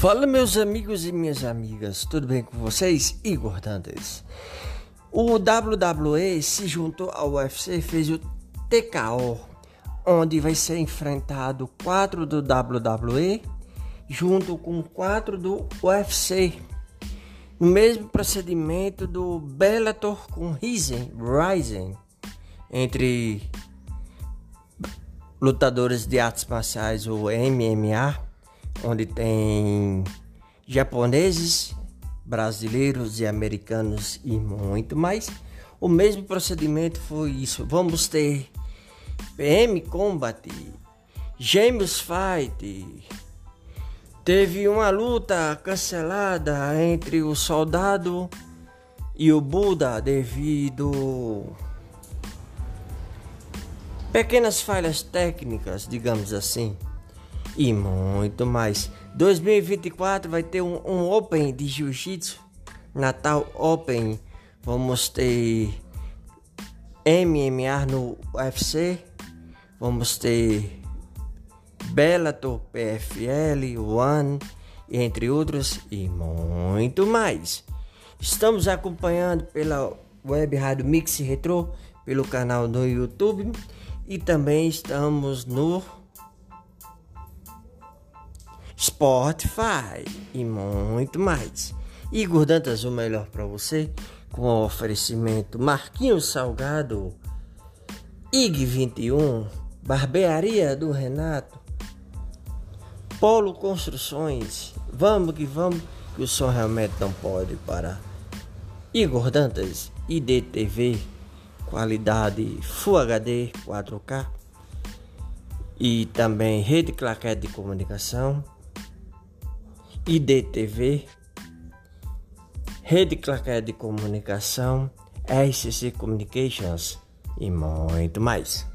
Fala meus amigos e minhas amigas, tudo bem com vocês? Igor Dantas. O WWE se juntou ao UFC e fez o TKO, onde vai ser enfrentado quatro do WWE junto com quatro do UFC. No mesmo procedimento do Bellator com Ryzen, Ryzen entre lutadores de artes marciais ou MMA onde tem japoneses, brasileiros e americanos e muito mais. O mesmo procedimento foi isso. Vamos ter PM Combat, Gêmeos Fight. Teve uma luta cancelada entre o soldado e o Buda devido pequenas falhas técnicas, digamos assim e muito mais. 2024 vai ter um, um Open de Jiu-Jitsu, Natal Open. Vamos ter MMA no UFC, vamos ter Bellator, PFL, One, entre outros e muito mais. Estamos acompanhando pela web rádio Mix Retro, pelo canal do YouTube e também estamos no Spotify e muito mais. Igor Dantas, o melhor para você, com o oferecimento Marquinhos Salgado, IG21, Barbearia do Renato, Polo Construções, vamos que vamos, que o som realmente não pode parar. Igor Dantas, IDTV, qualidade Full HD 4K e também Rede Claquete de Comunicação. IDTV, Rede Claquete de Comunicação, RCC Communications e muito mais.